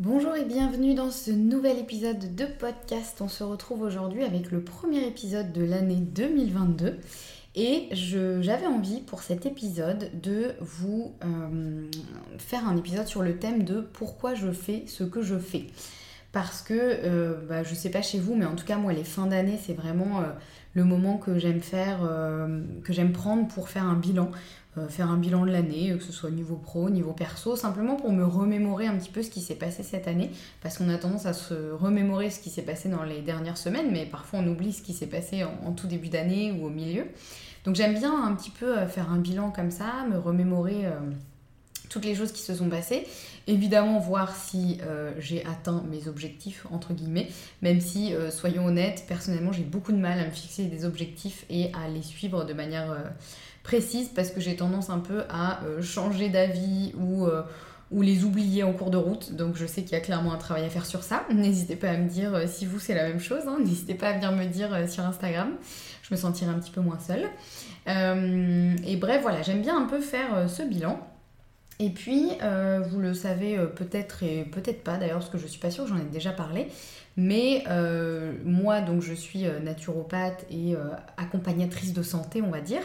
Bonjour et bienvenue dans ce nouvel épisode de podcast. On se retrouve aujourd'hui avec le premier épisode de l'année 2022 et j'avais envie pour cet épisode de vous euh, faire un épisode sur le thème de pourquoi je fais ce que je fais. Parce que, euh, bah, je sais pas chez vous, mais en tout cas moi les fins d'année c'est vraiment... Euh, le moment que j'aime faire, que j'aime prendre pour faire un bilan. Euh, faire un bilan de l'année, que ce soit niveau pro, niveau perso, simplement pour me remémorer un petit peu ce qui s'est passé cette année, parce qu'on a tendance à se remémorer ce qui s'est passé dans les dernières semaines, mais parfois on oublie ce qui s'est passé en, tout début d'année ou au milieu. Donc j'aime bien un petit peu euh, faire un bilan comme ça, me remémorer euh, toutes les choses qui se sont passées. Évidemment, voir si j'ai atteint mes objectifs, entre guillemets, même si, soyons honnêtes, personnellement, j'ai beaucoup de mal à me fixer des objectifs et à les suivre de manière précise parce que j'ai tendance un peu à euh, changer d'avis ou, euh, ou les oublier en cours de route. Donc je sais qu'il y a clairement un travail à faire sur ça. N'hésitez pas à me dire euh, si vous c'est la même chose. Hein. N'hésitez pas à venir me dire sur Instagram. Je me sentirai un petit peu moins seule. et bref, voilà, j'aime bien un peu faire ce bilan. Et puis, vous le savez peut-être et peut-être pas d'ailleurs, parce que je suis pas sûre, j'en ai déjà parlé. Mais moi, donc, je suis naturopathe et accompagnatrice de santé, on va dire.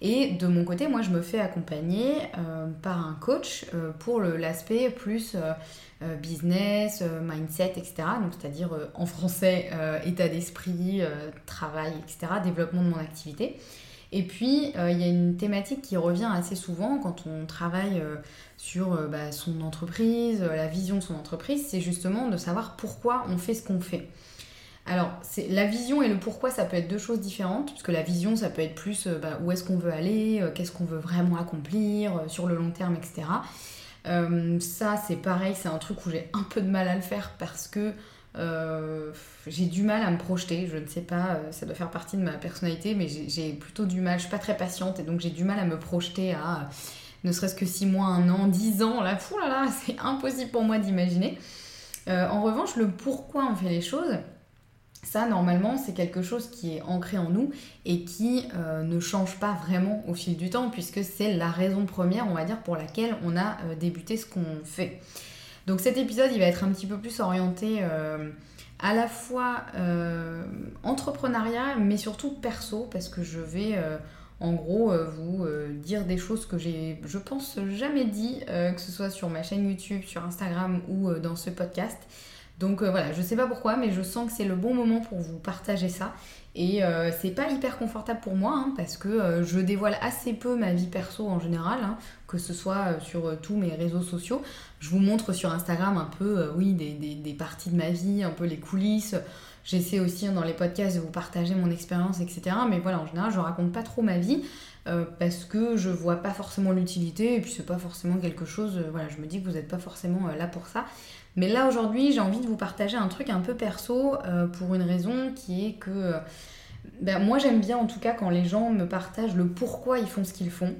Et de mon côté, moi, je me fais accompagner euh, par un coach euh, pour l'aspect plus euh, business, mindset, etc. Donc, c'est-à-dire en français, état d'esprit, travail, etc., développement de mon activité. Et puis, il y a une thématique qui revient assez souvent quand on travaille sur bah, son entreprise, la vision de son entreprise, c'est justement de savoir pourquoi on fait ce qu'on fait. Alors, la vision et le pourquoi, ça peut être deux choses différentes, parce que la vision, ça peut être plus euh, bah, où est-ce qu'on veut aller, euh, qu'est-ce qu'on veut vraiment accomplir euh, sur le long terme, etc. ça, c'est pareil, c'est un truc où j'ai un peu de mal à le faire parce que j'ai du mal à me projeter. Je ne sais pas, ça doit faire partie de ma personnalité, mais j'ai plutôt du mal, je suis pas très patiente, et donc j'ai du mal à me projeter à ne serait-ce que 6 mois, 1 an, 10 ans, là, fou là c'est impossible pour moi d'imaginer. en revanche, le pourquoi on fait les choses, ça, normalement, c'est quelque chose qui est ancré en nous et qui euh, ne change pas vraiment au fil du temps, puisque c'est la raison première, on va dire, pour laquelle on a euh, débuté ce qu'on fait. Donc cet épisode, il va être un petit peu plus orienté euh, à la fois entrepreneuriat, mais surtout perso, parce que je vais en gros vous dire des choses que j'ai, je pense, jamais dit, que ce soit sur ma chaîne YouTube, sur Instagram ou dans ce podcast. Donc euh, voilà, je sais pas pourquoi, mais je sens que c'est le bon moment pour vous partager ça. Et euh, c'est pas hyper confortable pour moi, hein, parce que euh, je dévoile assez peu ma vie perso en général, hein, que ce soit sur tous mes réseaux sociaux. Je vous montre sur Instagram un peu, oui, des, parties de ma vie, un peu les coulisses. J'essaie aussi hein, dans les podcasts de vous partager mon expérience, etc. Mais voilà, en général, je raconte pas trop ma vie. parce que je vois pas forcément l'utilité et puis c'est pas forcément quelque chose, voilà, je me dis que vous n'êtes pas forcément là pour ça. Mais là aujourd'hui, j'ai envie de vous partager un truc un peu perso euh, pour une raison qui est que euh, ben, moi j'aime bien en tout cas quand les gens me partagent le pourquoi ils font ce qu'ils font.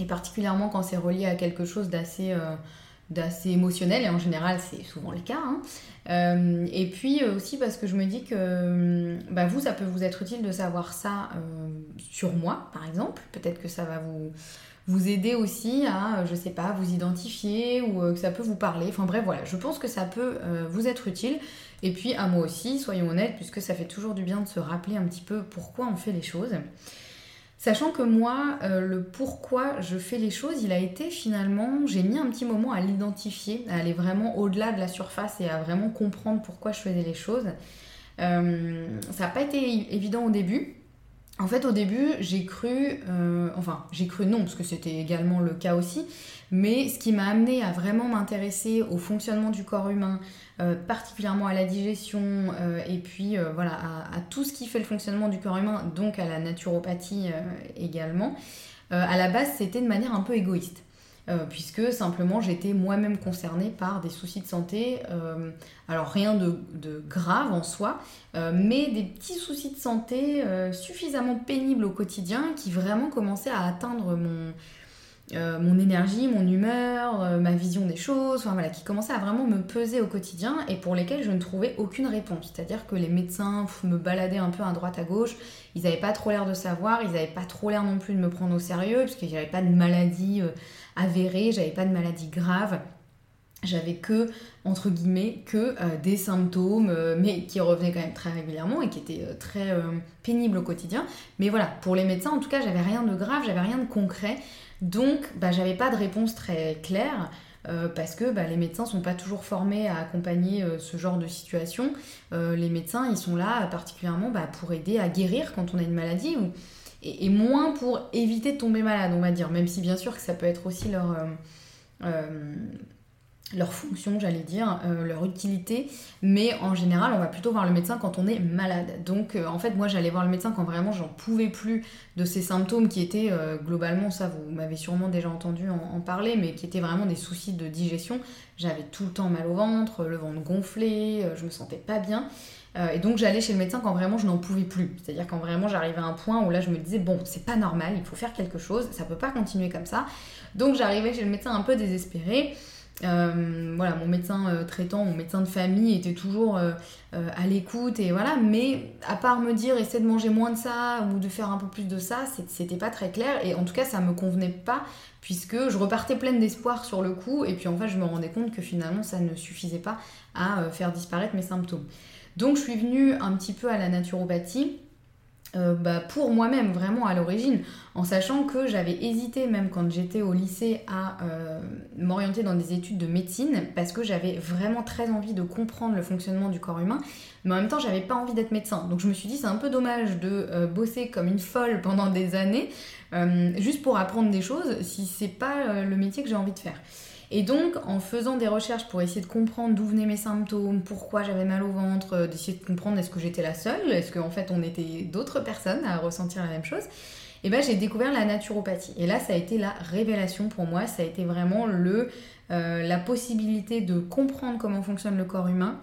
Et particulièrement quand c'est relié à quelque chose d'assez euh, émotionnel, et en général c'est souvent le cas. Hein. et puis aussi parce que je me dis que ben, vous, ça peut vous être utile de savoir ça sur moi, par exemple. Peut-être que ça va vous vous aider aussi à, euh, je sais pas, vous identifier ou euh, que ça peut vous parler. Enfin bref, voilà, je pense que ça peut euh, vous être utile. Et puis à moi aussi, soyons honnêtes, puisque ça fait toujours du bien de se rappeler un petit peu pourquoi on fait les choses. Sachant que moi, le pourquoi je fais les choses, il a été finalement, j'ai mis un petit moment à l'identifier, à aller vraiment au-delà de la surface et à vraiment comprendre pourquoi je faisais les choses. ça n'a pas été évident au début, En fait, au début, j'ai cru, euh, enfin, j'ai cru non, parce que c'était également le cas aussi, mais ce qui m'a amené à vraiment m'intéresser au fonctionnement du corps humain, euh, particulièrement à la digestion, euh, et puis voilà, à, tout ce qui fait le fonctionnement du corps humain, donc à la naturopathie également, à la base, c'était de manière un peu égoïste. Euh, puisque simplement j'étais moi-même concernée par des soucis de santé. Euh, alors rien de, grave en soi, euh, mais des petits soucis de santé suffisamment pénibles au quotidien qui vraiment commençaient à atteindre mon, énergie, mon humeur, ma vision des choses, enfin voilà, qui commençaient à vraiment me peser au quotidien et pour lesquels je ne trouvais aucune réponse. C'est-à-dire que les médecins me baladaient un peu à droite à gauche, ils n'avaient pas trop l'air de savoir, ils n'avaient pas trop l'air non plus de me prendre au sérieux, n'y avait pas de maladie avérée, j'avais pas de maladie grave. J'avais que, entre guillemets, que euh, des symptômes, euh, mais qui revenaient quand même très régulièrement et qui étaient euh, très pénibles au quotidien. Mais voilà, pour les médecins, en tout cas, j'avais rien de grave, j'avais rien de concret. Donc, bah, j'avais pas de réponse très claire. parce que bah, les médecins sont pas toujours formés à accompagner ce genre de situation. les médecins, ils sont là particulièrement bah, pour aider à guérir quand on a une maladie ou et, moins pour éviter de tomber malade, on va dire, même si bien sûr que ça peut être aussi leur, euh, euh, fonction, j'allais dire, euh, leur utilité, mais en général, on va plutôt voir le médecin quand on est malade. Donc en fait, moi j'allais voir le médecin quand vraiment j'en pouvais plus de ces symptômes qui étaient globalement, ça vous m'avez sûrement déjà entendu en, parler, mais qui étaient vraiment des soucis de digestion. J'avais tout le temps mal au ventre, le ventre gonflé, je me sentais pas bien. Euh, et donc j'allais chez le médecin quand vraiment je n'en pouvais plus. C'est-à-dire quand vraiment j'arrivais à un point où là je me disais bon c'est pas normal, il faut faire quelque chose, ça peut pas continuer comme ça. Donc j'arrivais chez le médecin un peu désespérée. Euh, voilà, mon médecin euh, traitant, mon médecin de famille était toujours à l'écoute et voilà, mais à part me dire essaie de manger moins de ça ou de faire un peu plus de ça, c'était pas très clair et en tout cas ça me convenait pas puisque je repartais pleine d'espoir sur le coup et puis en fait je me rendais compte que finalement ça ne suffisait pas à faire disparaître mes symptômes. Donc je suis venue un petit peu à la naturopathie. Euh, bah, pour moi-même vraiment à l'origine, en sachant que j'avais hésité même quand j'étais au lycée à euh, m'orienter dans des études de médecine parce que j'avais vraiment très envie de comprendre le fonctionnement du corps humain, mais en même temps j'avais pas envie d'être médecin. Donc je me suis dit c'est un peu dommage de euh, bosser comme une folle pendant des années juste pour apprendre des choses si c'est pas le métier que j'ai envie de faire. Et donc, en faisant des recherches pour essayer de comprendre d'où venaient mes symptômes, pourquoi j'avais mal au ventre, euh, d'essayer de comprendre est-ce que j'étais la seule, est-ce qu'en fait on était d'autres personnes à ressentir la même chose, et eh ben j'ai découvert la naturopathie. Et là, ça a été la révélation pour moi, ça a été vraiment le, euh, la possibilité de comprendre comment fonctionne le corps humain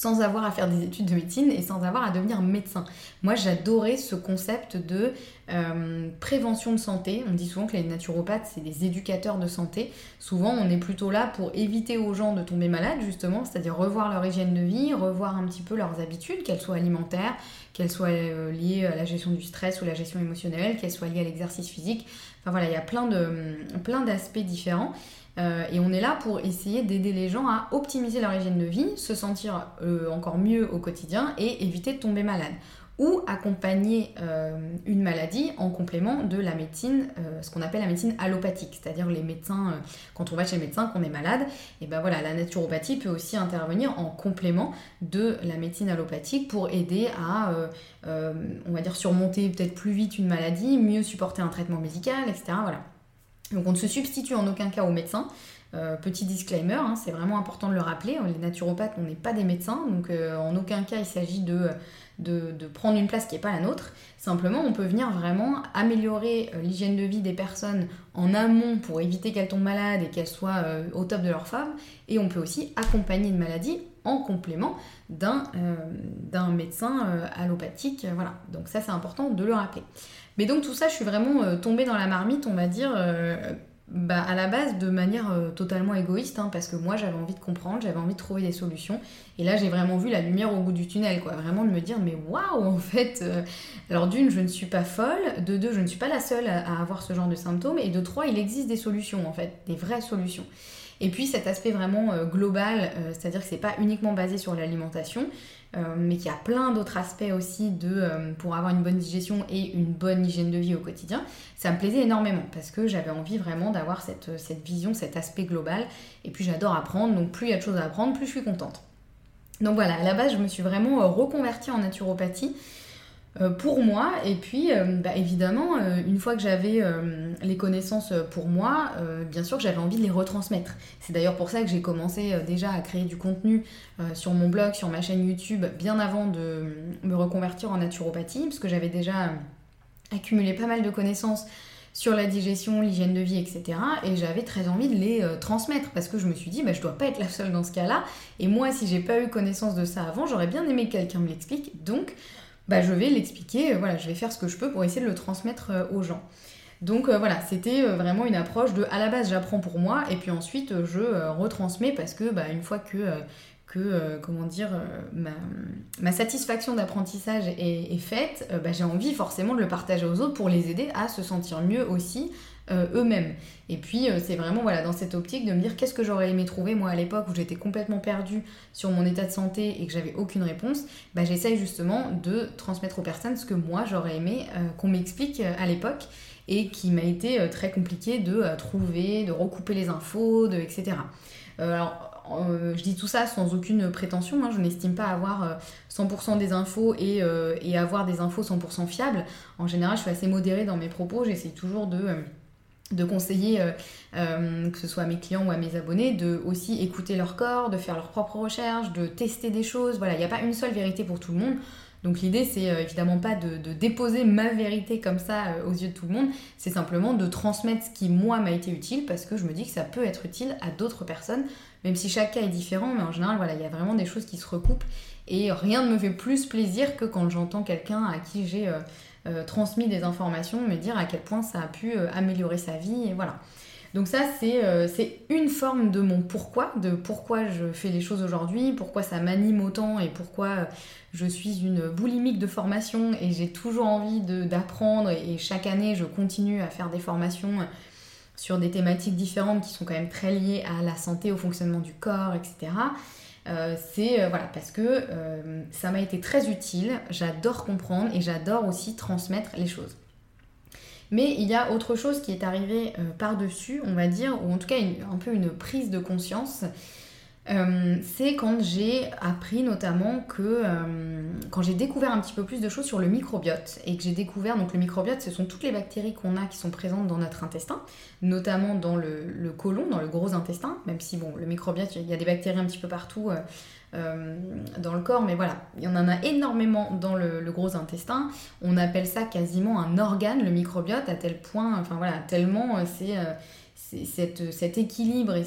sans avoir à faire des études de médecine et sans avoir à devenir médecin. Moi, j'adorais ce concept de euh, prévention de santé. On dit souvent que les naturopathes, c'est des éducateurs de santé. Souvent, on est plutôt là pour éviter aux gens de tomber malades, justement, c'est-à-dire revoir leur hygiène de vie, revoir un petit peu leurs habitudes, qu'elles soient alimentaires, qu'elles soient euh, liées à la gestion du stress ou la gestion émotionnelle, qu'elles soient liées à l'exercice physique. Enfin voilà, il y a plein d'aspects différents. Euh, et on est là pour essayer d'aider les gens à optimiser leur hygiène de vie, se sentir euh, encore mieux au quotidien et éviter de tomber malade. Ou accompagner euh, une maladie en complément de la médecine, ce qu'on appelle la médecine allopathique, c'est-à-dire les médecins, quand on va chez le médecin, qu'on est malade, et ben voilà, la naturopathie peut aussi intervenir en complément de la médecine allopathique pour aider à, on va dire, surmonter peut-être plus vite une maladie, mieux supporter un traitement médical, etc. Donc on ne se substitue en aucun cas aux médecins. Euh, petit disclaimer, hein, c'est vraiment important de le rappeler, les naturopathes, on n'est pas des médecins, donc euh, en aucun cas il s'agit de, prendre une place qui n'est pas la nôtre. Simplement, on peut venir vraiment améliorer euh, l'hygiène de vie des personnes en amont pour éviter qu'elles tombent malades et qu'elles soient au top de leur forme, et on peut aussi accompagner une maladie en complément d'un médecin allopathique. voilà, donc ça c'est important de le rappeler. Mais donc tout ça, je suis vraiment euh, tombée dans la marmite, on va dire, euh, bah, à la base de manière euh, totalement égoïste, hein, parce que moi j'avais envie de comprendre, j'avais envie de trouver des solutions. Et là j'ai vraiment vu la lumière au bout du tunnel, quoi. Vraiment de me dire, mais waouh, en fait, alors d'une, je ne suis pas folle, de deux, je ne suis pas la seule à, avoir ce genre de symptômes, et de trois, il existe des solutions, en fait, des vraies solutions. Et puis cet aspect vraiment global, c'est-à-dire que c'est pas uniquement basé sur l'alimentation, euh, mais qui a plein d'autres aspects aussi de, euh, pour avoir une bonne digestion et une bonne hygiène de vie au quotidien, ça me plaisait énormément parce que j'avais envie vraiment d'avoir cette, cette vision, cet aspect global. Et puis j'adore apprendre, donc plus il y a de choses à apprendre, plus je suis contente. Donc voilà, à la base, je me suis vraiment euh, reconvertie en naturopathie. Pour moi, et puis bah, évidemment, une fois que j'avais les connaissances pour moi, bien sûr j'avais envie de les retransmettre. C'est d'ailleurs pour ça que j'ai commencé déjà à créer du contenu sur mon blog, sur ma chaîne YouTube, bien avant de me reconvertir en naturopathie, parce que j'avais déjà accumulé pas mal de connaissances sur la digestion, l'hygiène de vie, etc. Et j'avais très envie de les euh, transmettre parce que je me suis dit, bah, je dois pas être la seule dans ce cas-là. Et moi, si j'ai pas eu connaissance de ça avant, j'aurais bien aimé que quelqu'un me l'explique. Donc, bah, je vais l'expliquer, euh, voilà, je vais faire ce que je peux pour essayer de le transmettre euh, aux gens. Donc voilà, c'était vraiment une approche de à la base j'apprends pour moi et puis ensuite je retransmets parce que bah, une fois que que, euh, comment dire, euh, ma, satisfaction d'apprentissage est, faite, euh, bah, j'ai envie forcément de le partager aux autres pour les aider à se sentir mieux aussi eux-mêmes. Et puis c'est vraiment voilà dans cette optique de me dire qu'est-ce que j'aurais aimé trouver moi à l'époque où j'étais complètement perdue sur mon état de santé et que j'avais aucune réponse, bah, j'essaye justement de transmettre aux personnes ce que moi j'aurais aimé qu'on m'explique à l'époque et qui m'a été très compliqué de trouver, de recouper les infos, de, etc. alors euh, je dis tout ça sans aucune prétention, hein. je n'estime pas avoir 100% euh, des infos euh, et, avoir des infos 100% fiables. En général, je suis assez modérée dans mes propos, j'essaie toujours de, conseiller, que ce soit à mes clients ou à mes abonnés, de aussi écouter leur corps, de faire leurs propres recherches, de tester des choses. Voilà, il n'y a pas une seule vérité pour tout le monde. Donc l'idée, c'est évidemment pas de, déposer ma vérité comme ça aux yeux de tout le monde, c'est simplement de transmettre ce qui, moi, m'a été utile, parce que je me dis que ça peut être utile à d'autres personnes même si chaque cas est différent, mais en général, voilà, il y a vraiment des choses qui se recoupent. Et rien ne me fait plus plaisir que quand j'entends quelqu'un à qui j'ai euh, euh, transmis des informations me dire à quel point ça a pu euh, améliorer sa vie. Et voilà. Donc ça, c'est une forme de mon pourquoi, de pourquoi je fais les choses aujourd'hui, pourquoi ça m'anime autant et pourquoi je suis une boulimique de formation et j'ai toujours envie d'apprendre et chaque année, je continue à faire des formations sur des thématiques différentes qui sont quand même très liées à la santé, au fonctionnement du corps, etc. Euh, c'est euh, voilà parce que euh, ça m'a été très utile, j'adore comprendre et j'adore aussi transmettre les choses. Mais il y a autre chose qui est arrivé par-dessus, on va dire, ou en tout cas un peu une prise de conscience euh, c'est quand j'ai appris notamment que euh, quand j'ai découvert un petit peu plus de choses sur le microbiote et que j'ai découvert donc le microbiote ce sont toutes les bactéries qu'on a qui sont présentes dans notre intestin notamment dans le, le côlon dans le gros intestin même si bon le microbiote il y a des bactéries un petit peu partout euh, dans le corps mais voilà il y en a énormément dans le, le, gros intestin. On appelle ça quasiment un organe le microbiote à tel point enfin voilà tellement c'est cet équilibre et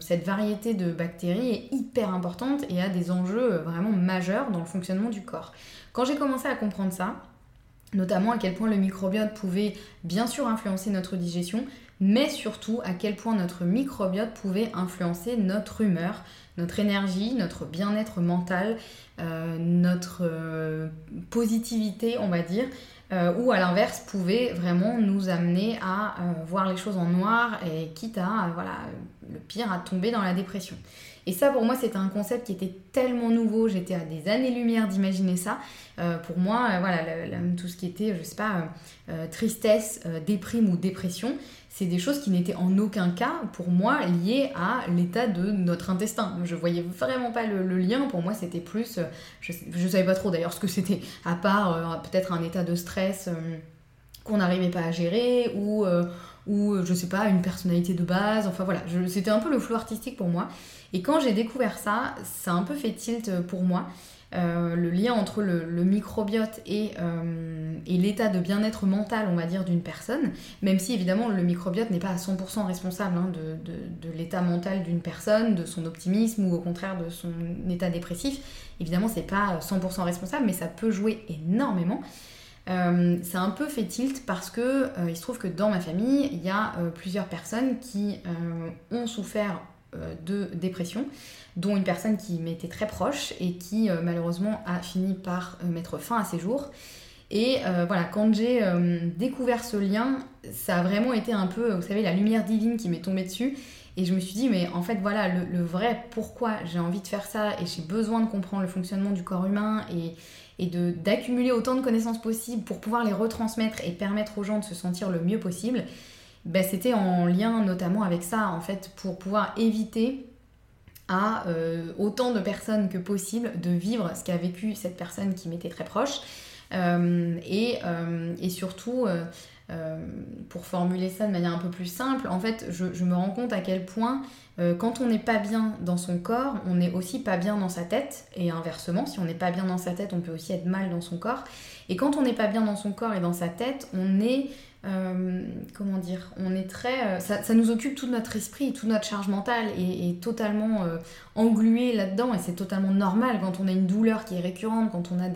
cette variété de bactéries est hyper importante et a des enjeux vraiment majeurs dans le fonctionnement du corps. Quand j'ai commencé à comprendre ça, notamment à quel point le microbiote pouvait bien sûr influencer notre digestion, mais surtout à quel point notre microbiote pouvait influencer notre humeur, notre énergie, notre bien-être mental, euh, notre euh, positivité, on va dire, euh, ou à l'inverse pouvait vraiment nous amener à euh, voir les choses en noir et quitte à, voilà, le pire, à tomber dans la dépression. Et ça, pour moi, c'était un concept qui était tellement nouveau, j'étais à des années-lumière d'imaginer ça. Euh, pour moi, voilà, tout ce qui était, je sais pas, tristesse, déprime ou dépression, c'est des choses qui n'étaient en aucun cas, pour moi, liées à l'état de notre intestin. Je voyais vraiment pas le, lien. Pour moi, c'était plus. Euh, je, ne savais pas trop d'ailleurs ce que c'était, à part euh, peut-être un état de stress euh, qu'on n'arrivait pas à gérer ou. ou je sais pas, une personnalité de base, enfin voilà, c'était un peu le flou artistique pour moi. Et quand j'ai découvert ça, ça a un peu fait tilt pour moi. Euh, le lien entre le, microbiote euh, et, l'état de bien-être mental, on va dire, d'une personne, même si évidemment le microbiote n'est pas à 100% responsable hein, de, l'état mental d'une personne, de son optimisme ou au contraire de son état dépressif. Évidemment, c'est pas 100% responsable, mais ça peut jouer énormément. Euh, c'est un peu fait tilt parce que il se trouve que dans ma famille, il y a plusieurs personnes qui ont souffert de dépression dont une personne qui m'était très proche et qui euh, malheureusement a fini par euh, mettre fin à ses jours. Et euh, voilà, quand j'ai découvert ce lien, ça a vraiment été un peu, vous savez, la lumière divine qui m'est tombée dessus. Et je me suis dit, mais en fait, voilà, le, vrai pourquoi j'ai envie de faire ça et j'ai besoin de comprendre le fonctionnement du corps humain et, et d'accumuler autant de connaissances possibles pour pouvoir les retransmettre et permettre aux gens de se sentir le mieux possible, ben, c'était en lien notamment avec ça, en fait, pour pouvoir éviter à euh, autant de personnes que possible de vivre ce qu'a vécu cette personne qui m'était très proche. et, et, surtout, pour formuler ça de manière un peu plus simple, en fait, je me rends compte à quel point quand on n'est pas bien dans son corps, on n'est aussi pas bien dans sa tête, et inversement, si on n'est pas bien dans sa tête, on peut aussi être mal dans son corps. Et quand on n'est pas bien dans son corps et dans sa tête, on est euh, comment dire, on est très, euh, ça, nous occupe tout notre esprit, toute notre charge mentale est, totalement euh, englué là-dedans et c'est totalement normal. Quand on a une douleur qui est récurrente, quand on a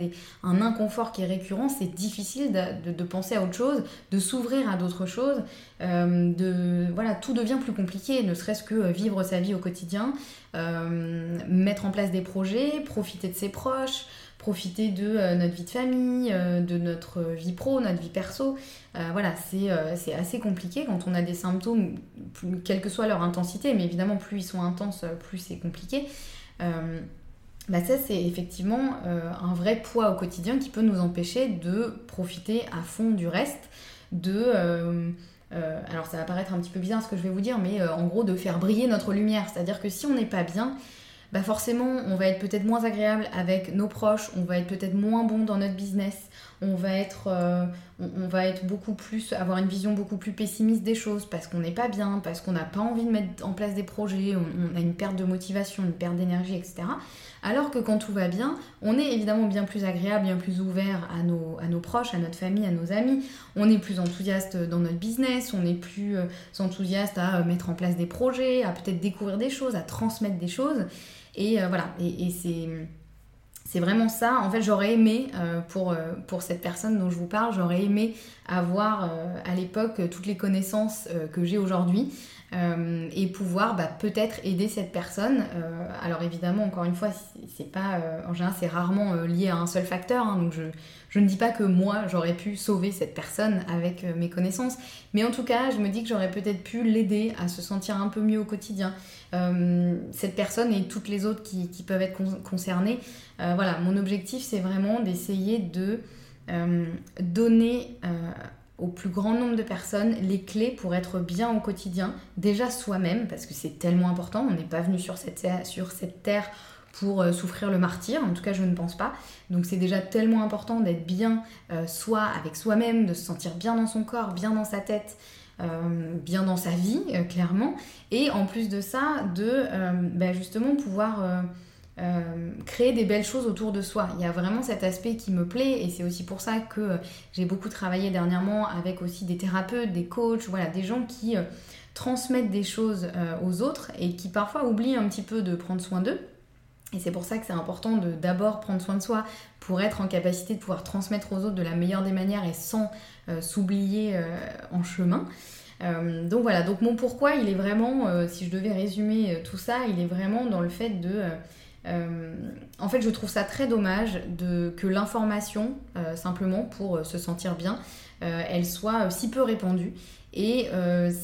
un inconfort qui est récurrent, c'est difficile de, penser à autre chose, de s'ouvrir à d'autres choses, voilà, tout devient plus compliqué, ne serait-ce que vivre sa vie au quotidien, mettre en place des projets, profiter de ses proches, profiter de euh, notre vie de famille, euh, de notre vie pro, notre vie perso. Euh, voilà, c'est assez compliqué quand on a des symptômes, quelle que soit leur intensité, mais évidemment plus ils sont intenses, plus c'est compliqué. Bah ça c'est effectivement un vrai poids au quotidien qui peut nous empêcher de profiter à fond du reste, de... alors ça va paraître un petit peu bizarre ce que je vais vous dire, mais en gros de faire briller notre lumière. C'est-à-dire que si on n'est pas bien, bah forcément, on va être peut-être moins agréable avec nos proches, on va être peut-être moins bon dans notre business, on va être, euh, on, va être beaucoup plus, avoir une vision beaucoup plus pessimiste des choses parce qu'on n'est pas bien, parce qu'on n'a pas envie de mettre en place des projets, on, a une perte de motivation, une perte d'énergie, etc. Alors que quand tout va bien, on est évidemment bien plus agréable, bien plus ouvert à nos, à nos proches, à notre famille, à nos amis. On est plus enthousiaste dans notre business, on est plus euh, enthousiaste à euh, mettre en place des projets, à peut-être découvrir des choses, à transmettre des choses. Et euh, voilà, et, c'est vraiment ça. En fait, j'aurais aimé, euh, pour, euh, pour cette personne dont je vous parle, j'aurais aimé avoir à l'époque toutes les connaissances que j'ai aujourd'hui et pouvoir bah, peut-être aider cette personne. alors évidemment, encore une fois, c'est pas, en général, c'est rarement lié à un seul facteur. Hein, donc je, ne dis pas que moi, j'aurais pu sauver cette personne avec mes connaissances, mais en tout cas, je me dis que j'aurais peut-être pu l'aider à se sentir un peu mieux au quotidien. Euh, cette personne et toutes les autres qui, peuvent être concernées. Euh, voilà, mon objectif, c'est vraiment d'essayer de euh, donner au plus grand nombre de personnes les clés pour être bien au quotidien, déjà soi-même, parce que c'est tellement important, on n'est pas venu sur cette, terre pour souffrir le martyr, en tout cas je ne pense pas. Donc c'est déjà tellement important d'être bien soi avec soi-même, de se sentir bien dans son corps, bien dans sa tête, euh, bien dans sa vie, euh, clairement. Et en plus de ça, de euh, bah, justement pouvoir créer des belles choses autour de soi. Il y a vraiment cet aspect qui me plaît et c'est aussi pour ça que j'ai beaucoup travaillé dernièrement avec aussi des thérapeutes, des coachs, voilà, des gens qui transmettent des choses aux autres et qui parfois oublient un petit peu de prendre soin d'eux. Et c'est pour ça que c'est important de d'abord prendre soin de soi pour être en capacité de pouvoir transmettre aux autres de la meilleure des manières et sans s'oublier en chemin. Euh, donc voilà, donc mon pourquoi, il est vraiment, euh, si je devais résumer euh, tout ça, il est vraiment dans le fait de... en fait, je trouve ça très dommage de, que l'information, simplement pour se sentir bien, elle soit si peu répandue. Et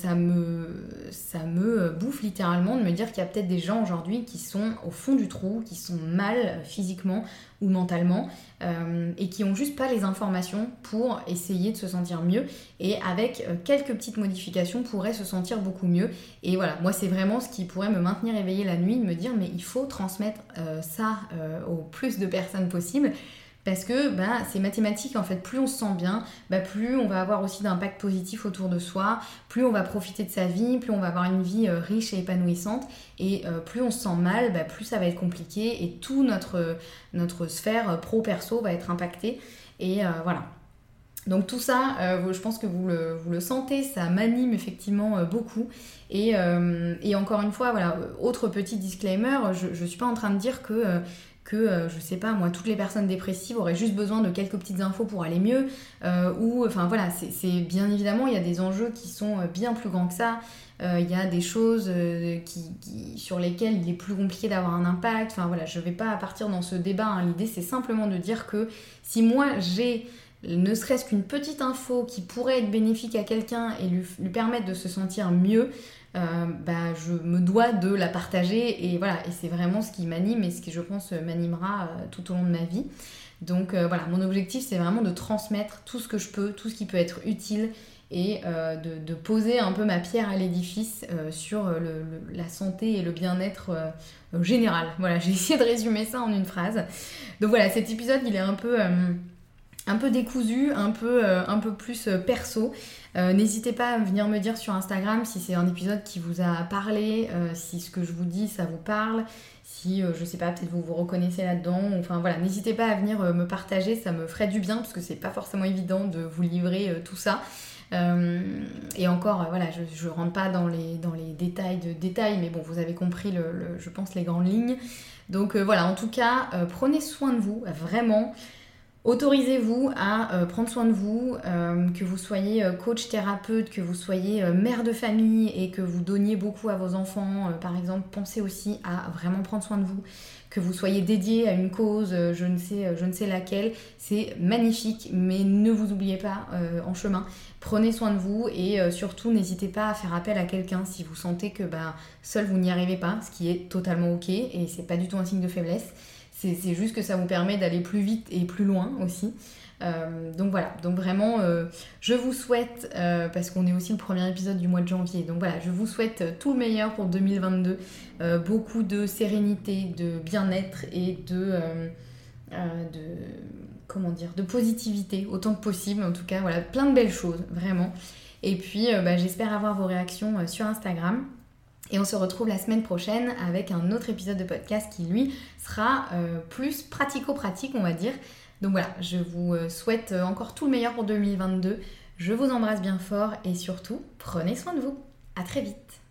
ça, me, ça me bouffe littéralement de me dire qu'il y a peut-être des gens aujourd'hui qui sont au fond du trou, qui sont mal physiquement ou mentalement, euh, et qui ont juste pas les informations pour essayer de se sentir mieux. Et avec euh, quelques petites modifications pourraient se sentir beaucoup mieux. Et voilà. Moi c'est vraiment ce qui pourrait me maintenir éveillée la nuit me dire mais il faut transmettre euh, ça au plus de personnes possible parce que bah, c'est mathématique en fait, plus on se sent bien, bah, plus on va avoir aussi d'impact positif autour de soi, plus on va profiter de sa vie, plus on va avoir une vie euh, riche et épanouissante, et euh, plus on se sent mal, bah, plus ça va être compliqué, et tout notre, notre sphère pro-perso va être impactée, et euh, voilà. Donc tout ça, je pense que vous le, vous le sentez, ça m'anime effectivement beaucoup. Et, et, encore une fois, voilà, autre petit disclaimer, je ne suis pas en train de dire que que, euh, je sais pas, moi, toutes les personnes dépressives auraient juste besoin de quelques petites infos pour aller mieux, euh, ou, enfin voilà, c'est bien évidemment, il y a des enjeux qui sont euh, bien plus grands que ça, il y a des choses sur lesquelles il est plus compliqué d'avoir un impact, enfin voilà, je vais pas partir dans ce débat, hein. l'idée c'est simplement de dire que si moi j'ai ne serait-ce qu'une petite info qui pourrait être bénéfique à quelqu'un et lui, permettre de se sentir mieux, euh, bah, je me dois de la partager et voilà, et c'est vraiment ce qui m'anime et ce qui je pense m'animera euh, tout au long de ma vie. Donc euh, voilà, mon objectif c'est vraiment de transmettre tout ce que je peux, tout ce qui peut être utile et de, poser un peu ma pierre à l'édifice sur la santé et le bien-être général. Voilà, j'ai essayé de résumer ça en une phrase. Donc voilà, cet épisode il est un peu un peu décousu, un peu, un peu plus perso. N'hésitez pas à venir me dire sur Instagram si c'est un épisode qui vous a parlé, si ce que je vous dis ça vous parle, si je sais pas, peut-être vous vous reconnaissez là-dedans. Enfin voilà, n'hésitez pas à venir me partager, ça me ferait du bien parce que c'est pas forcément évident de vous livrer tout ça. Euh, et encore, euh, voilà, je ne rentre pas dans les, détails de détails, mais bon, vous avez compris, le, je pense, les grandes lignes. Donc euh, voilà, en tout cas, prenez soin de vous, vraiment. Autorisez-vous à prendre soin de vous, que vous soyez coach thérapeute, que vous soyez mère de famille et que vous donniez beaucoup à vos enfants, par exemple, pensez aussi à vraiment prendre soin de vous que vous soyez dédié à une cause, euh, je ne sais, euh, laquelle, c'est magnifique, mais ne vous oubliez pas euh, en chemin. Prenez soin de vous et surtout n'hésitez pas à faire appel à quelqu'un si vous sentez que bah, seul vous n'y arrivez pas, ce qui est totalement ok et c'est pas du tout un signe de faiblesse. C'est juste que ça vous permet d'aller plus vite et plus loin aussi. Euh, donc voilà, donc vraiment, euh, je vous souhaite, euh, parce qu'on est aussi le premier épisode du mois de janvier, donc voilà, je vous souhaite tout le meilleur pour 2022, beaucoup de sérénité, de bien-être et de, comment dire, de positivité autant que possible, en tout cas, voilà, plein de belles choses, vraiment. Et puis, bah, j'espère avoir vos réactions sur Instagram. Et on se retrouve la semaine prochaine avec un autre épisode de podcast qui, lui, sera plus pratico-pratique, on va dire. Donc voilà, je vous euh, souhaite euh, encore tout le meilleur pour 2022. Je vous embrasse bien fort et surtout, prenez soin de vous. À très vite.